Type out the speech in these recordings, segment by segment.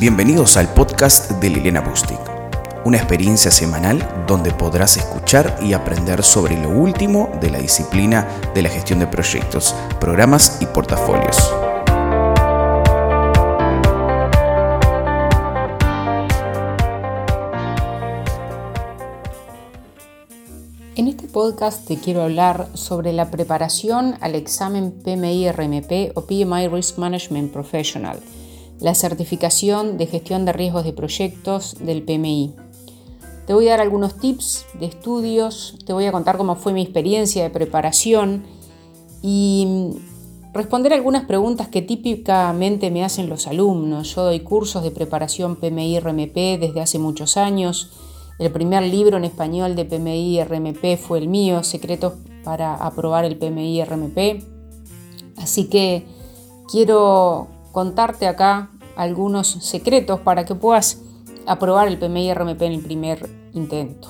Bienvenidos al podcast de Liliana Bustic, una experiencia semanal donde podrás escuchar y aprender sobre lo último de la disciplina de la gestión de proyectos, programas y portafolios. En este podcast te quiero hablar sobre la preparación al examen PMI-RMP o PMI Risk Management Professional, la certificación de gestión de riesgos de proyectos del PMI. Te voy a dar algunos tips de estudios, te voy a contar cómo fue mi experiencia de preparación y responder algunas preguntas que típicamente me hacen los alumnos. Yo doy cursos de preparación PMI-RMP desde hace muchos años el primer libro en español de PMI RMP fue el mío, Secretos para aprobar el PMI RMP. Así que quiero contarte acá algunos secretos para que puedas aprobar el PMI RMP en el primer intento.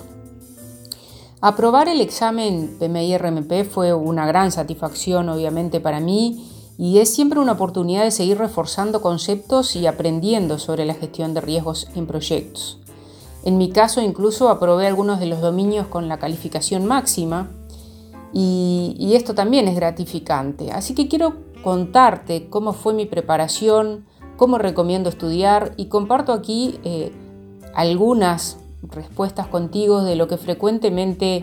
Aprobar el examen PMI RMP fue una gran satisfacción obviamente para mí y es siempre una oportunidad de seguir reforzando conceptos y aprendiendo sobre la gestión de riesgos en proyectos. En mi caso incluso aprobé algunos de los dominios con la calificación máxima y, esto también es gratificante. Así que quiero contarte cómo fue mi preparación, cómo recomiendo estudiar y comparto aquí eh, algunas respuestas contigo de lo que frecuentemente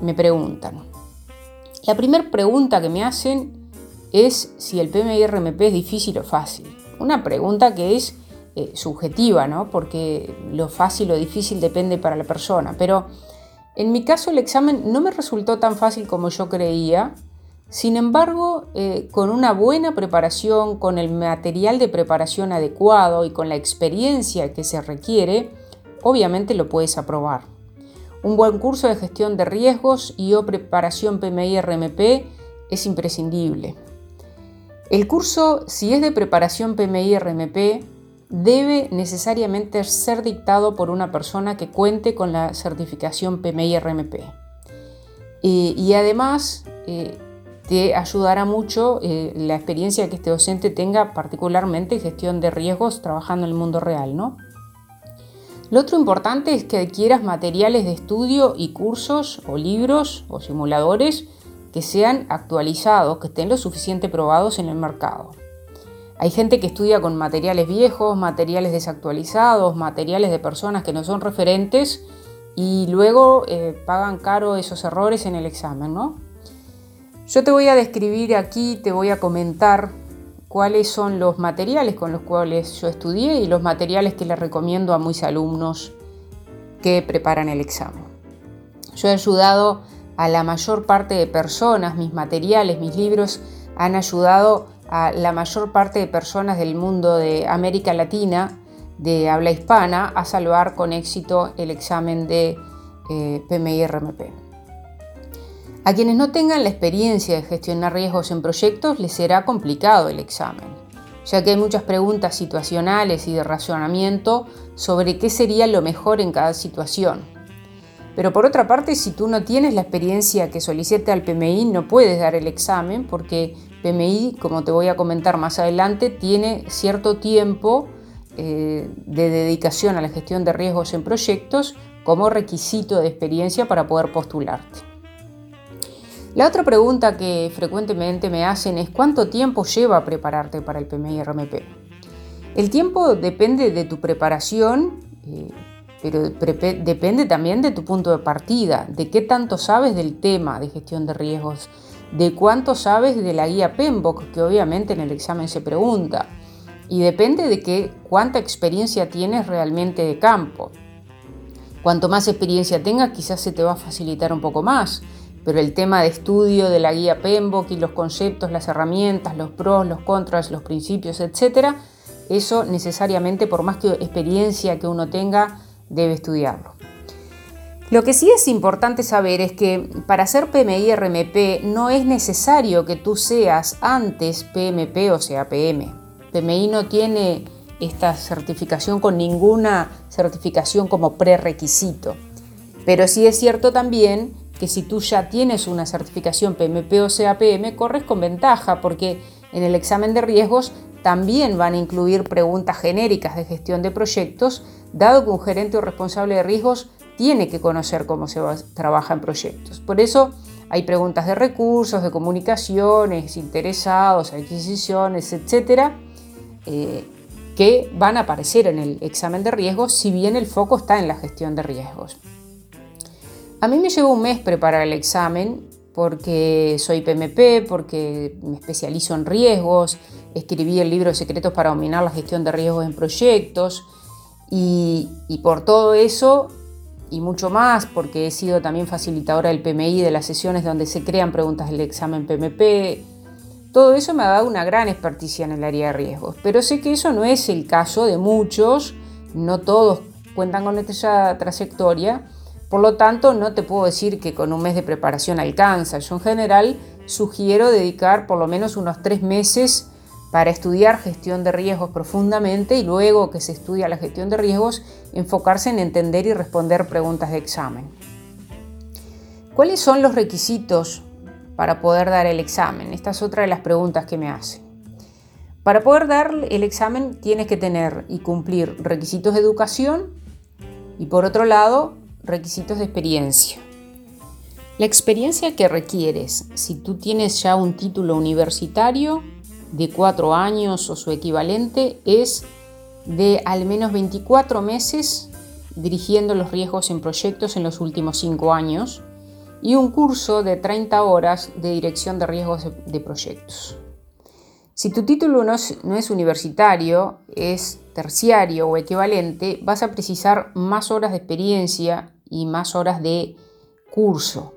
me preguntan. La primera pregunta que me hacen es si el PMI-RMP es difícil o fácil. Una pregunta que es eh, subjetiva, ¿no? porque lo fácil o difícil depende para la persona. Pero en mi caso el examen no me resultó tan fácil como yo creía. Sin embargo, eh, con una buena preparación, con el material de preparación adecuado y con la experiencia que se requiere, obviamente lo puedes aprobar. Un buen curso de gestión de riesgos y o preparación PMI-RMP es imprescindible. El curso, si es de preparación PMI-RMP, debe necesariamente ser dictado por una persona que cuente con la certificación PMI-RMP. y además eh, te ayudará mucho eh, la experiencia que este docente tenga particularmente en gestión de riesgos trabajando en el mundo real. ¿no? Lo otro importante es que adquieras materiales de estudio y cursos o libros o simuladores que sean actualizados, que estén lo suficiente probados en el mercado. Hay gente que estudia con materiales viejos, materiales desactualizados, materiales de personas que no son referentes y luego eh, pagan caro esos errores en el examen, ¿no? Yo te voy a describir aquí, te voy a comentar cuáles son los materiales con los cuales yo estudié y los materiales que les recomiendo a mis alumnos que preparan el examen. Yo he ayudado a la mayor parte de personas, mis materiales, mis libros han ayudado a la mayor parte de personas del mundo de América Latina, de habla hispana, a salvar con éxito el examen de eh, PMI-RMP. A quienes no tengan la experiencia de gestionar riesgos en proyectos les será complicado el examen, ya que hay muchas preguntas situacionales y de razonamiento sobre qué sería lo mejor en cada situación. Pero por otra parte, si tú no tienes la experiencia que solicite al PMI, no puedes dar el examen porque PMI, como te voy a comentar más adelante, tiene cierto tiempo eh, de dedicación a la gestión de riesgos en proyectos como requisito de experiencia para poder postularte. La otra pregunta que frecuentemente me hacen es ¿cuánto tiempo lleva prepararte para el PMI RMP? El tiempo depende de tu preparación, eh, pero depende también de tu punto de partida, de qué tanto sabes del tema de gestión de riesgos de cuánto sabes de la guía PEMBOK, que obviamente en el examen se pregunta, y depende de que, cuánta experiencia tienes realmente de campo. Cuanto más experiencia tengas, quizás se te va a facilitar un poco más, pero el tema de estudio de la guía PEMBOK y los conceptos, las herramientas, los pros, los contras, los principios, etc., eso necesariamente, por más que experiencia que uno tenga, debe estudiarlo. Lo que sí es importante saber es que para hacer PMI RMP no es necesario que tú seas antes PMP o sea PM. PMI no tiene esta certificación con ninguna certificación como prerequisito. Pero sí es cierto también que si tú ya tienes una certificación PMP o sea PM, corres con ventaja porque en el examen de riesgos también van a incluir preguntas genéricas de gestión de proyectos, dado que un gerente o responsable de riesgos tiene que conocer cómo se trabaja en proyectos. Por eso hay preguntas de recursos, de comunicaciones, interesados, adquisiciones, etcétera, eh, que van a aparecer en el examen de riesgos, si bien el foco está en la gestión de riesgos. A mí me llevó un mes preparar el examen porque soy PMP, porque me especializo en riesgos, escribí el libro Secretos para dominar la gestión de riesgos en proyectos y, por todo eso y mucho más, porque he sido también facilitadora del PMI de las sesiones donde se crean preguntas del examen PMP. Todo eso me ha dado una gran experticia en el área de riesgos, pero sé que eso no es el caso de muchos, no todos cuentan con esta trayectoria por lo tanto, no te puedo decir que con un mes de preparación alcanza. Yo en general sugiero dedicar por lo menos unos tres meses para estudiar gestión de riesgos profundamente y luego que se estudia la gestión de riesgos, enfocarse en entender y responder preguntas de examen. ¿Cuáles son los requisitos para poder dar el examen? Esta es otra de las preguntas que me hacen. Para poder dar el examen tienes que tener y cumplir requisitos de educación y por otro lado requisitos de experiencia. La experiencia que requieres, si tú tienes ya un título universitario de cuatro años o su equivalente, es de al menos 24 meses dirigiendo los riesgos en proyectos en los últimos cinco años y un curso de 30 horas de dirección de riesgos de proyectos. Si tu título no es, universitario, es terciario o equivalente, vas a precisar más horas de experiencia y más horas de curso.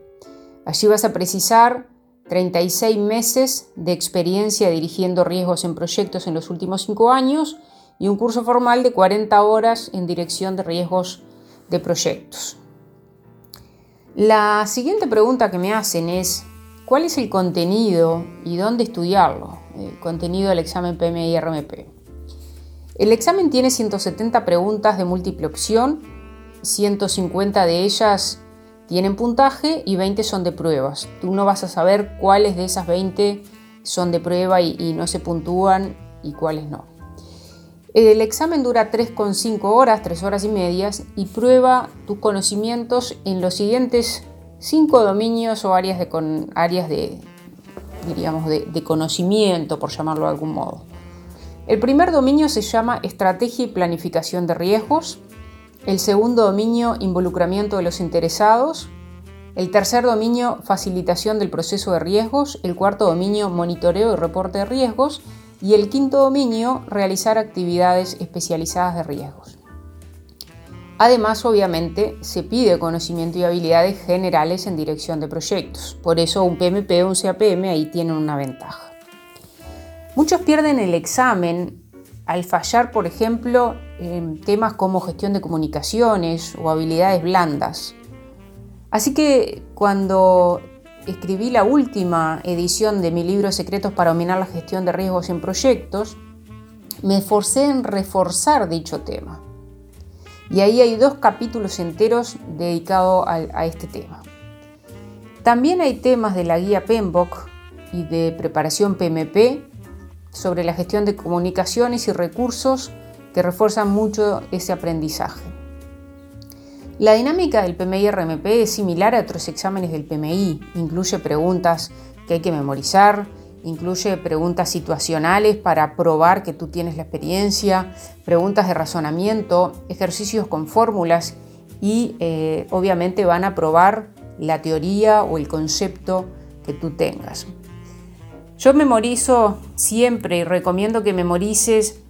Allí vas a precisar 36 meses de experiencia dirigiendo riesgos en proyectos en los últimos 5 años y un curso formal de 40 horas en dirección de riesgos de proyectos. La siguiente pregunta que me hacen es, ¿cuál es el contenido y dónde estudiarlo? El contenido del examen PMI RMP. El examen tiene 170 preguntas de múltiple opción 150 de ellas tienen puntaje y 20 son de pruebas. Tú no vas a saber cuáles de esas 20 son de prueba y, no se puntúan y cuáles no. El examen dura 3,5 horas, 3 horas y medias, y prueba tus conocimientos en los siguientes 5 dominios o áreas de, conocimiento, por llamarlo de algún modo. El primer dominio se llama Estrategia y Planificación de Riesgos. El segundo dominio, involucramiento de los interesados. El tercer dominio, facilitación del proceso de riesgos. El cuarto dominio, monitoreo y reporte de riesgos. Y el quinto dominio, realizar actividades especializadas de riesgos. Además, obviamente, se pide conocimiento y habilidades generales en dirección de proyectos. Por eso un PMP o un CAPM ahí tienen una ventaja. Muchos pierden el examen al fallar, por ejemplo, en temas como gestión de comunicaciones o habilidades blandas. Así que cuando escribí la última edición de mi libro Secretos para dominar la gestión de riesgos en proyectos, me esforcé en reforzar dicho tema. Y ahí hay dos capítulos enteros dedicados a, este tema. También hay temas de la guía PMBOK y de preparación PMP sobre la gestión de comunicaciones y recursos que refuerzan mucho ese aprendizaje. La dinámica del PMI-RMP es similar a otros exámenes del PMI, incluye preguntas que hay que memorizar, incluye preguntas situacionales para probar que tú tienes la experiencia, preguntas de razonamiento, ejercicios con fórmulas y eh, obviamente van a probar la teoría o el concepto que tú tengas. Yo memorizo siempre y recomiendo que memorices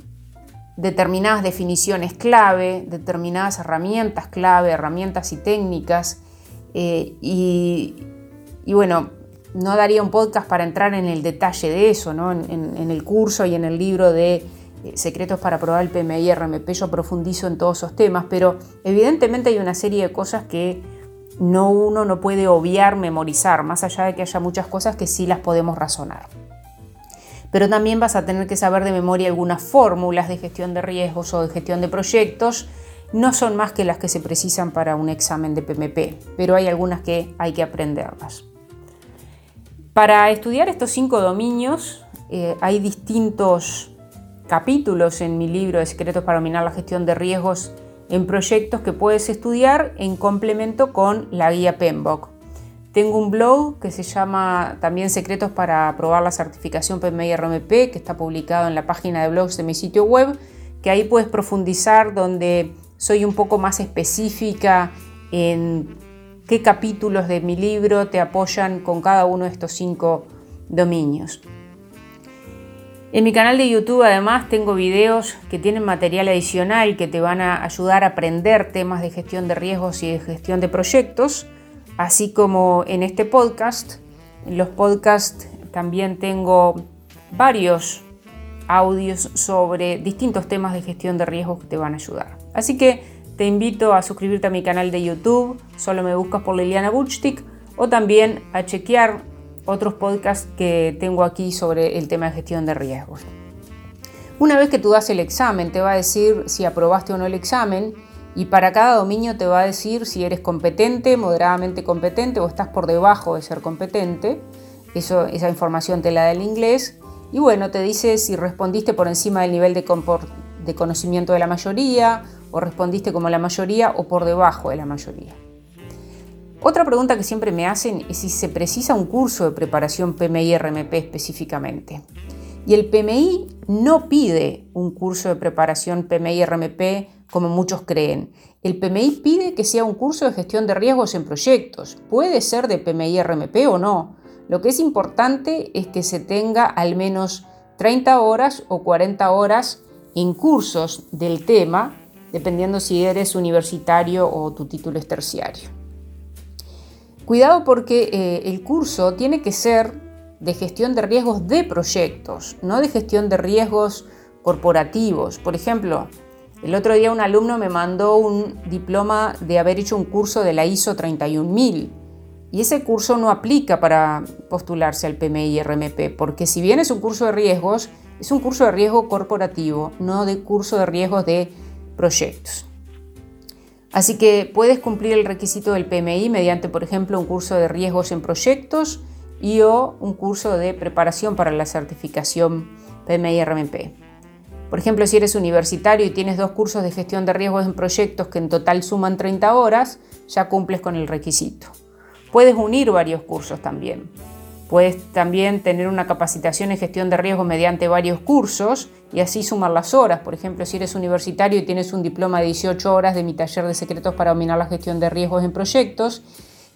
determinadas definiciones clave, determinadas herramientas clave, herramientas y técnicas. Eh, y, bueno, no daría un podcast para entrar en el detalle de eso, ¿no? en, el curso y en el libro de eh, Secretos para probar el PMI RMP yo profundizo en todos esos temas, pero evidentemente hay una serie de cosas que no uno no puede obviar memorizar, más allá de que haya muchas cosas que sí las podemos razonar. Pero también vas a tener que saber de memoria algunas fórmulas de gestión de riesgos o de gestión de proyectos. No son más que las que se precisan para un examen de PMP, pero hay algunas que hay que aprenderlas. Para estudiar estos cinco dominios eh, hay distintos capítulos en mi libro de Secretos para dominar la gestión de riesgos en proyectos que puedes estudiar en complemento con la guía PMBOK. Tengo un blog que se llama también Secretos para aprobar la certificación PMI RMP, que está publicado en la página de blogs de mi sitio web, que ahí puedes profundizar donde soy un poco más específica en qué capítulos de mi libro te apoyan con cada uno de estos cinco dominios. En mi canal de YouTube además tengo videos que tienen material adicional que te van a ayudar a aprender temas de gestión de riesgos y de gestión de proyectos, así como en este podcast. En los podcasts también tengo varios audios sobre distintos temas de gestión de riesgos que te van a ayudar. Así que te invito a suscribirte a mi canal de YouTube, solo me buscas por Liliana Buchtik, o también a chequear otros podcasts que tengo aquí sobre el tema de gestión de riesgos. Una vez que tú das el examen, te va a decir si aprobaste o no el examen y para cada dominio te va a decir si eres competente, moderadamente competente o estás por debajo de ser competente. Esa información te la da el inglés. Y bueno, te dice si respondiste por encima del nivel de conocimiento de la mayoría o respondiste como la mayoría o por debajo de la mayoría. Otra pregunta que siempre me hacen es si se precisa un curso de preparación PMI-RMP específicamente. Y el PMI no pide un curso de preparación PMI-RMP como muchos creen. El PMI pide que sea un curso de gestión de riesgos en proyectos. Puede ser de PMI-RMP o no. Lo que es importante es que se tenga al menos 30 horas o 40 horas en cursos del tema, dependiendo si eres universitario o tu título es terciario. Cuidado porque eh, el curso tiene que ser de gestión de riesgos de proyectos, no de gestión de riesgos corporativos. Por ejemplo, el otro día un alumno me mandó un diploma de haber hecho un curso de la ISO 31000 y ese curso no aplica para postularse al PMI RMP, porque si bien es un curso de riesgos, es un curso de riesgo corporativo, no de curso de riesgos de proyectos. Así que puedes cumplir el requisito del PMI mediante, por ejemplo, un curso de riesgos en proyectos y o un curso de preparación para la certificación PMI-RMP. Por ejemplo, si eres universitario y tienes dos cursos de gestión de riesgos en proyectos que en total suman 30 horas, ya cumples con el requisito. Puedes unir varios cursos también. Puedes también tener una capacitación en gestión de riesgos mediante varios cursos y así sumar las horas. Por ejemplo, si eres universitario y tienes un diploma de 18 horas de mi taller de secretos para dominar la gestión de riesgos en proyectos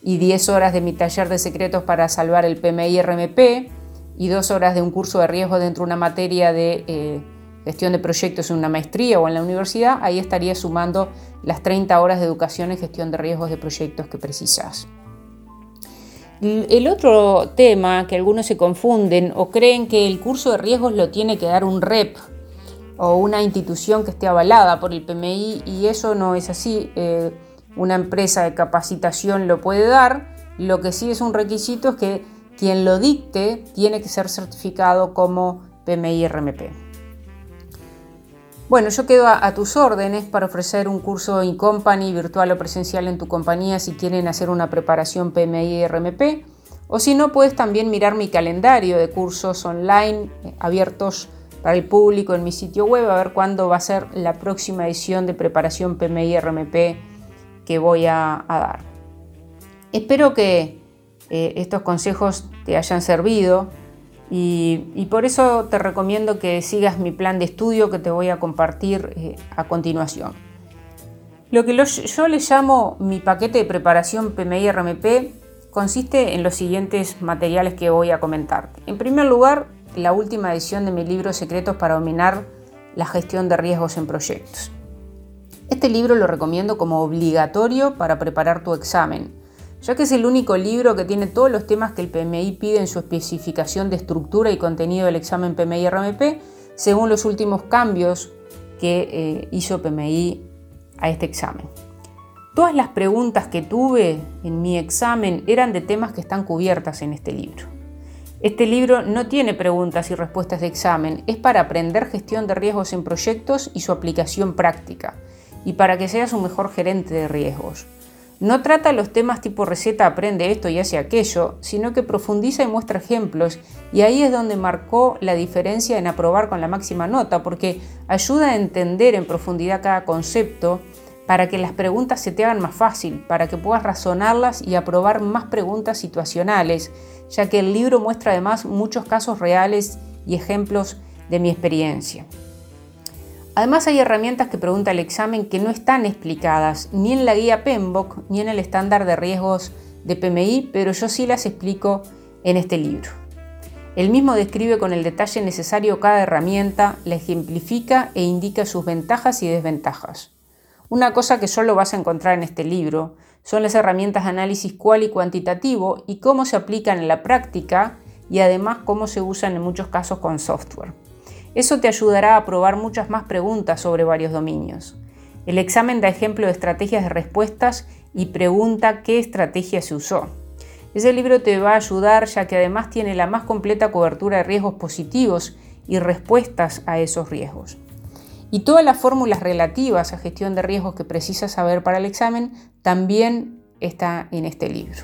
y 10 horas de mi taller de secretos para salvar el PMI RMP y 2 horas de un curso de riesgo dentro de una materia de eh, gestión de proyectos en una maestría o en la universidad, ahí estarías sumando las 30 horas de educación en gestión de riesgos de proyectos que precisas. El otro tema que algunos se confunden o creen que el curso de riesgos lo tiene que dar un REP o una institución que esté avalada por el PMI y eso no es así. Eh, una empresa de capacitación lo puede dar. Lo que sí es un requisito es que quien lo dicte tiene que ser certificado como PMI RMP. Bueno, yo quedo a, tus órdenes para ofrecer un curso in company virtual o presencial en tu compañía si quieren hacer una preparación PMI RMP. O si no, puedes también mirar mi calendario de cursos online eh, abiertos para el público en mi sitio web a ver cuándo va a ser la próxima edición de preparación PMI RMP que voy a, dar. Espero que eh, estos consejos te hayan servido y, por eso te recomiendo que sigas mi plan de estudio que te voy a compartir eh, a continuación. Lo que yo le llamo mi paquete de preparación PMI RMP consiste en los siguientes materiales que voy a comentarte. En primer lugar, la última edición de mi libro Secretos para dominar la gestión de riesgos en proyectos. Este libro lo recomiendo como obligatorio para preparar tu examen ya que es el único libro que tiene todos los temas que el PMI pide en su especificación de estructura y contenido del examen PMI-RMP, según los últimos cambios que eh, hizo PMI a este examen. Todas las preguntas que tuve en mi examen eran de temas que están cubiertas en este libro. Este libro no tiene preguntas y respuestas de examen, es para aprender gestión de riesgos en proyectos y su aplicación práctica, y para que seas un mejor gerente de riesgos. No trata los temas tipo receta, aprende esto y hace aquello, sino que profundiza y muestra ejemplos, y ahí es donde marcó la diferencia en aprobar con la máxima nota, porque ayuda a entender en profundidad cada concepto para que las preguntas se te hagan más fácil, para que puedas razonarlas y aprobar más preguntas situacionales, ya que el libro muestra además muchos casos reales y ejemplos de mi experiencia. Además hay herramientas que pregunta el examen que no están explicadas ni en la guía PMBOK ni en el estándar de riesgos de PMI, pero yo sí las explico en este libro. El mismo describe con el detalle necesario cada herramienta, la ejemplifica e indica sus ventajas y desventajas. Una cosa que solo vas a encontrar en este libro son las herramientas de análisis cual y cuantitativo y cómo se aplican en la práctica y además cómo se usan en muchos casos con software. Eso te ayudará a probar muchas más preguntas sobre varios dominios. El examen da ejemplo de estrategias de respuestas y pregunta qué estrategia se usó. Ese libro te va a ayudar ya que además tiene la más completa cobertura de riesgos positivos y respuestas a esos riesgos. Y todas las fórmulas relativas a gestión de riesgos que precisas saber para el examen también está en este libro.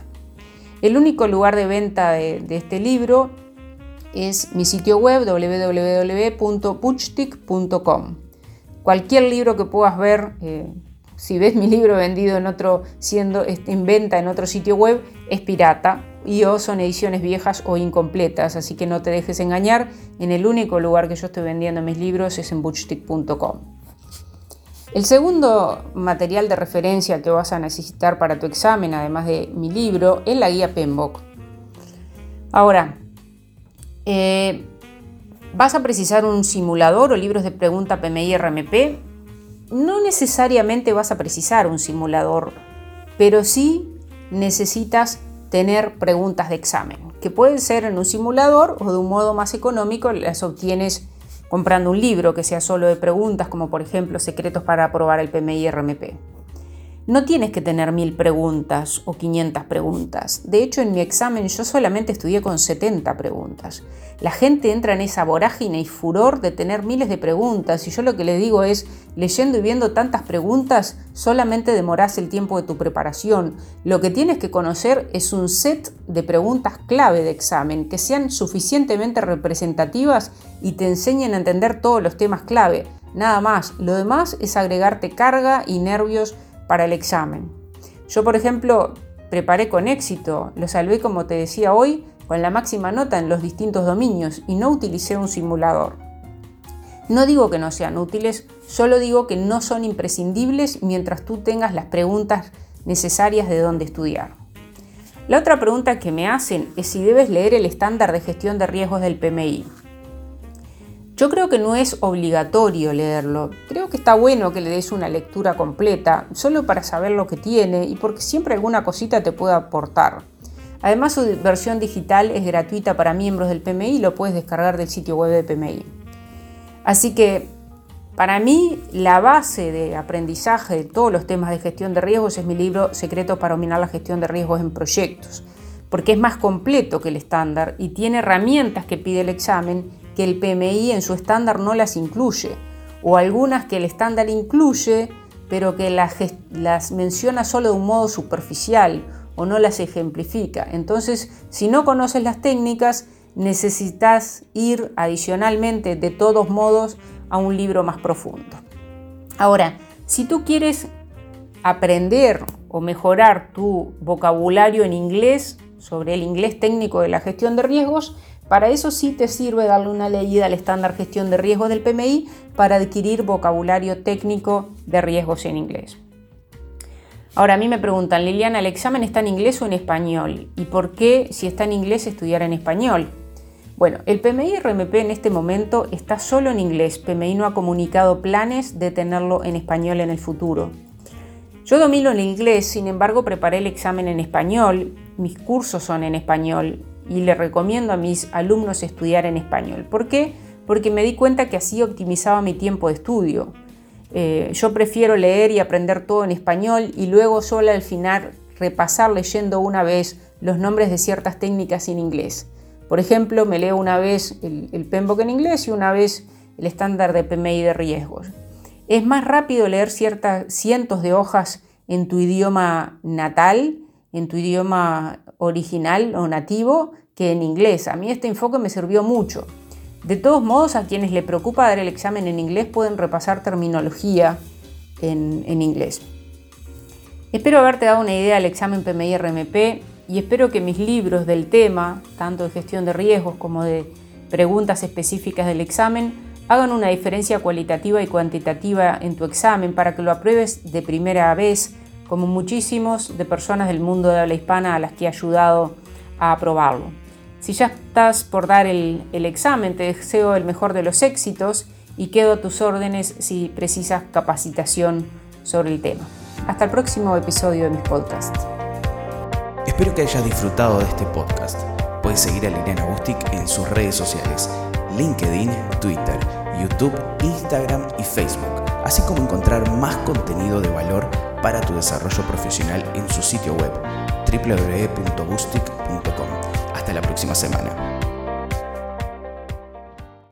El único lugar de venta de, de este libro es mi sitio web www.puchtic.com. Cualquier libro que puedas ver, eh, si ves mi libro vendido en otro, siendo en venta en otro sitio web, es pirata y o son ediciones viejas o incompletas, así que no te dejes engañar. En el único lugar que yo estoy vendiendo mis libros es en butchtick.com. El segundo material de referencia que vas a necesitar para tu examen, además de mi libro, es la guía PMBOK. Ahora, eh, ¿Vas a precisar un simulador o libros de pregunta PMI RMP? No necesariamente vas a precisar un simulador, pero sí necesitas tener preguntas de examen, que pueden ser en un simulador o de un modo más económico las obtienes comprando un libro que sea solo de preguntas, como por ejemplo Secretos para aprobar el PMI RMP. No tienes que tener mil preguntas o 500 preguntas. De hecho, en mi examen yo solamente estudié con 70 preguntas. La gente entra en esa vorágine y furor de tener miles de preguntas y yo lo que le digo es, leyendo y viendo tantas preguntas, solamente demoras el tiempo de tu preparación. Lo que tienes que conocer es un set de preguntas clave de examen que sean suficientemente representativas y te enseñen a entender todos los temas clave. Nada más, lo demás es agregarte carga y nervios para el examen. Yo, por ejemplo, preparé con éxito, lo salvé como te decía hoy, con la máxima nota en los distintos dominios y no utilicé un simulador. No digo que no sean útiles, solo digo que no son imprescindibles mientras tú tengas las preguntas necesarias de dónde estudiar. La otra pregunta que me hacen es si debes leer el estándar de gestión de riesgos del PMI. Yo creo que no es obligatorio leerlo. Creo que está bueno que le des una lectura completa, solo para saber lo que tiene y porque siempre alguna cosita te puede aportar. Además, su versión digital es gratuita para miembros del PMI y lo puedes descargar del sitio web de PMI. Así que, para mí, la base de aprendizaje de todos los temas de gestión de riesgos es mi libro Secretos para dominar la gestión de riesgos en proyectos, porque es más completo que el estándar y tiene herramientas que pide el examen que el PMI en su estándar no las incluye, o algunas que el estándar incluye, pero que las, menciona solo de un modo superficial o no las ejemplifica. Entonces, si no conoces las técnicas, necesitas ir adicionalmente, de todos modos, a un libro más profundo. Ahora, si tú quieres aprender o mejorar tu vocabulario en inglés sobre el inglés técnico de la gestión de riesgos, para eso sí te sirve darle una leída al estándar gestión de riesgos del PMI para adquirir vocabulario técnico de riesgos en inglés. Ahora a mí me preguntan, Liliana, ¿el examen está en inglés o en español? ¿Y por qué si está en inglés estudiar en español? Bueno, el PMI RMP en este momento está solo en inglés. PMI no ha comunicado planes de tenerlo en español en el futuro. Yo domino el inglés, sin embargo preparé el examen en español, mis cursos son en español y le recomiendo a mis alumnos estudiar en español. ¿Por qué? Porque me di cuenta que así optimizaba mi tiempo de estudio. Eh, yo prefiero leer y aprender todo en español y luego solo al final repasar leyendo una vez los nombres de ciertas técnicas en inglés. Por ejemplo, me leo una vez el, el PMBOK en inglés y una vez el estándar de PMI de riesgos. Es más rápido leer ciertas cientos de hojas en tu idioma natal, en tu idioma original o nativo, que en inglés. A mí este enfoque me sirvió mucho. De todos modos, a quienes le preocupa dar el examen en inglés pueden repasar terminología en, en inglés. Espero haberte dado una idea del examen PMI-RMP y espero que mis libros del tema, tanto de gestión de riesgos como de preguntas específicas del examen, hagan una diferencia cualitativa y cuantitativa en tu examen para que lo apruebes de primera vez, como muchísimos de personas del mundo de habla hispana a las que he ayudado a aprobarlo. Si ya estás por dar el, el examen, te deseo el mejor de los éxitos y quedo a tus órdenes si precisas capacitación sobre el tema. Hasta el próximo episodio de mis podcasts. Espero que hayas disfrutado de este podcast. Puedes seguir a Liliana Bustic en sus redes sociales, LinkedIn, Twitter, YouTube, Instagram y Facebook, así como encontrar más contenido de valor para tu desarrollo profesional en su sitio web www.bustic.com. Hasta la próxima semana.